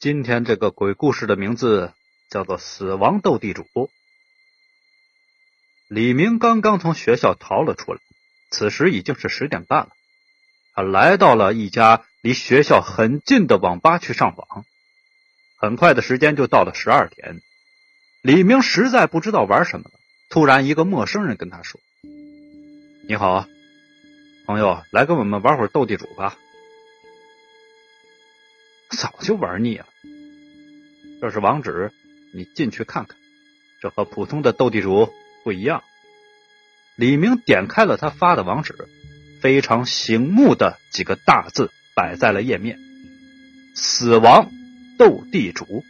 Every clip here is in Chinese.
今天这个鬼故事的名字叫做《死亡斗地主》。李明刚刚从学校逃了出来，此时已经是十点半了。他来到了一家离学校很近的网吧去上网。很快的时间就到了十二点，李明实在不知道玩什么了。突然，一个陌生人跟他说：“你好，朋友，来跟我们玩会儿斗地主吧。”早就玩腻了。这是网址，你进去看看。这和普通的斗地主不一样。李明点开了他发的网址，非常醒目的几个大字摆在了页面：“死亡斗地主。”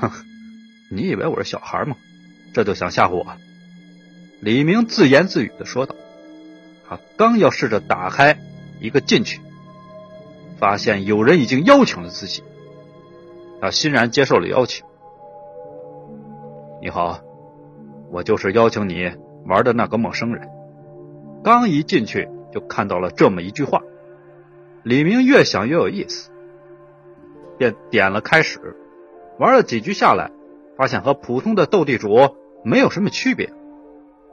哼，你以为我是小孩吗？这就想吓唬我？李明自言自语的说道。他刚要试着打开一个进去。发现有人已经邀请了自己，他欣然接受了邀请。你好，我就是邀请你玩的那个陌生人。刚一进去就看到了这么一句话，李明越想越有意思，便点了开始。玩了几局下来，发现和普通的斗地主没有什么区别。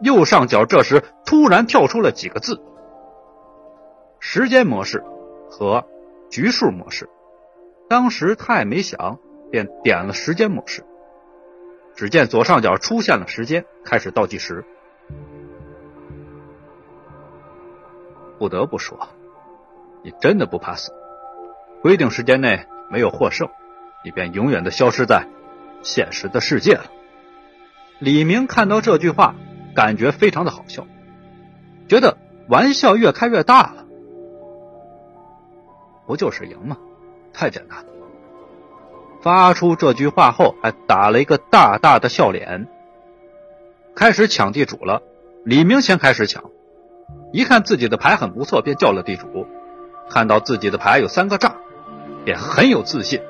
右上角这时突然跳出了几个字：时间模式和。局数模式，当时他也没想，便点了时间模式。只见左上角出现了时间，开始倒计时。不得不说，你真的不怕死。规定时间内没有获胜，你便永远的消失在现实的世界了。李明看到这句话，感觉非常的好笑，觉得玩笑越开越大了。不就是赢吗？太简单。发出这句话后，还打了一个大大的笑脸。开始抢地主了。李明先开始抢，一看自己的牌很不错，便叫了地主。看到自己的牌有三个炸，便很有自信。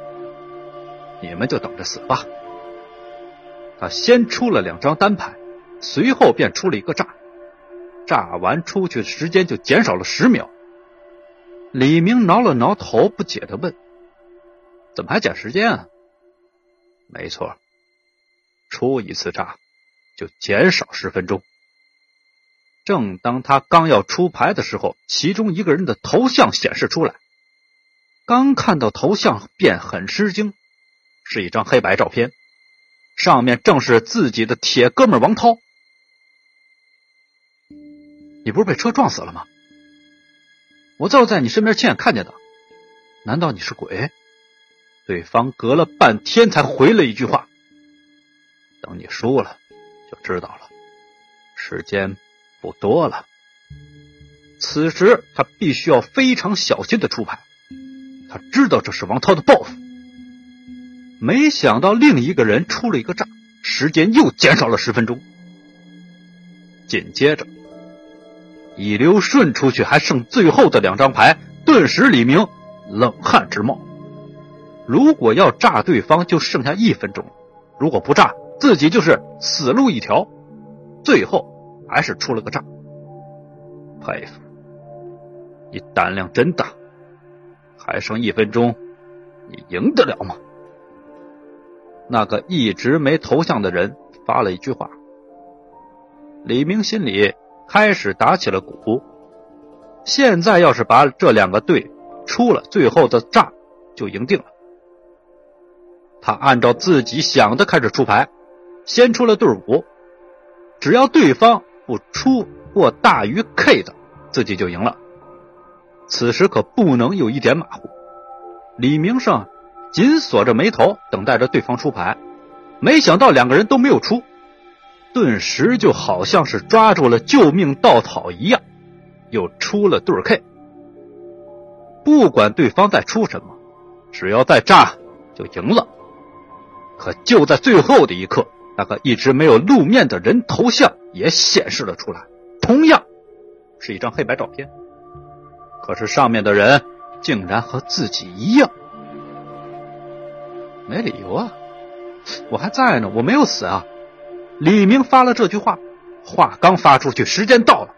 你们就等着死吧。他先出了两张单牌，随后便出了一个炸。炸完出去的时间就减少了十秒。李明挠了挠头，不解的问：“怎么还减时间啊？”“没错，出一次炸就减少十分钟。”正当他刚要出牌的时候，其中一个人的头像显示出来。刚看到头像，便很吃惊，是一张黑白照片，上面正是自己的铁哥们王涛。你不是被车撞死了吗？我就在你身边亲眼看见的，难道你是鬼？对方隔了半天才回了一句话：“等你输了就知道了，时间不多了。”此时他必须要非常小心的出牌，他知道这是王涛的报复。没想到另一个人出了一个炸，时间又减少了十分钟。紧接着。一溜顺出去，还剩最后的两张牌，顿时李明冷汗直冒。如果要炸对方，就剩下一分钟；如果不炸，自己就是死路一条。最后还是出了个炸，佩服你胆量真大！还剩一分钟，你赢得了吗？那个一直没头像的人发了一句话，李明心里。开始打起了鼓。现在要是把这两个队出了最后的炸，就赢定了。他按照自己想的开始出牌，先出了对五，只要对方不出过大于 K 的，自己就赢了。此时可不能有一点马虎。李明胜紧锁着眉头，等待着对方出牌。没想到两个人都没有出。顿时就好像是抓住了救命稻草一样，又出了对 K。不管对方在出什么，只要再炸就赢了。可就在最后的一刻，那个一直没有露面的人头像也显示了出来，同样是一张黑白照片。可是上面的人竟然和自己一样，没理由啊！我还在呢，我没有死啊！李明发了这句话，话刚发出去，时间到了，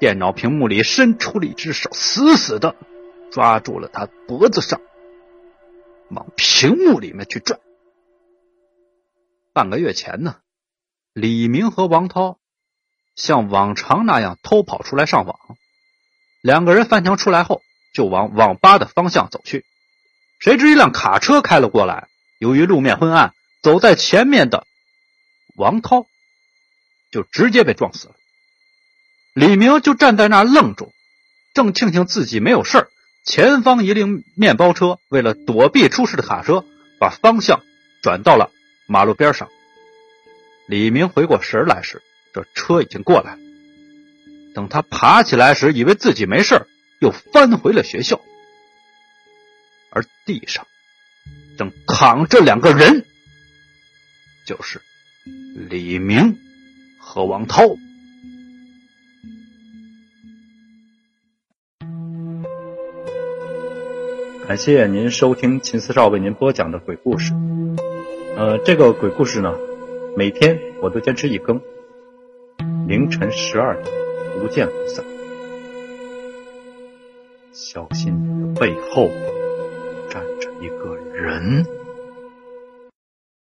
电脑屏幕里伸出了一只手，死死的抓住了他脖子上。往屏幕里面去转。半个月前呢，李明和王涛像往常那样偷跑出来上网，两个人翻墙出来后就往网吧的方向走去。谁知一辆卡车开了过来，由于路面昏暗，走在前面的王涛就直接被撞死了。李明就站在那愣住，正庆幸自己没有事前方一辆面包车为了躲避出事的卡车，把方向转到了马路边上。李明回过神来时，这车已经过来了。等他爬起来时，以为自己没事又翻回了学校。而地上正躺着两个人，就是李明和王涛。感谢您收听秦四少为您播讲的鬼故事。呃，这个鬼故事呢，每天我都坚持一更，凌晨十二点，不见不散。小心你的背后。站着一个人。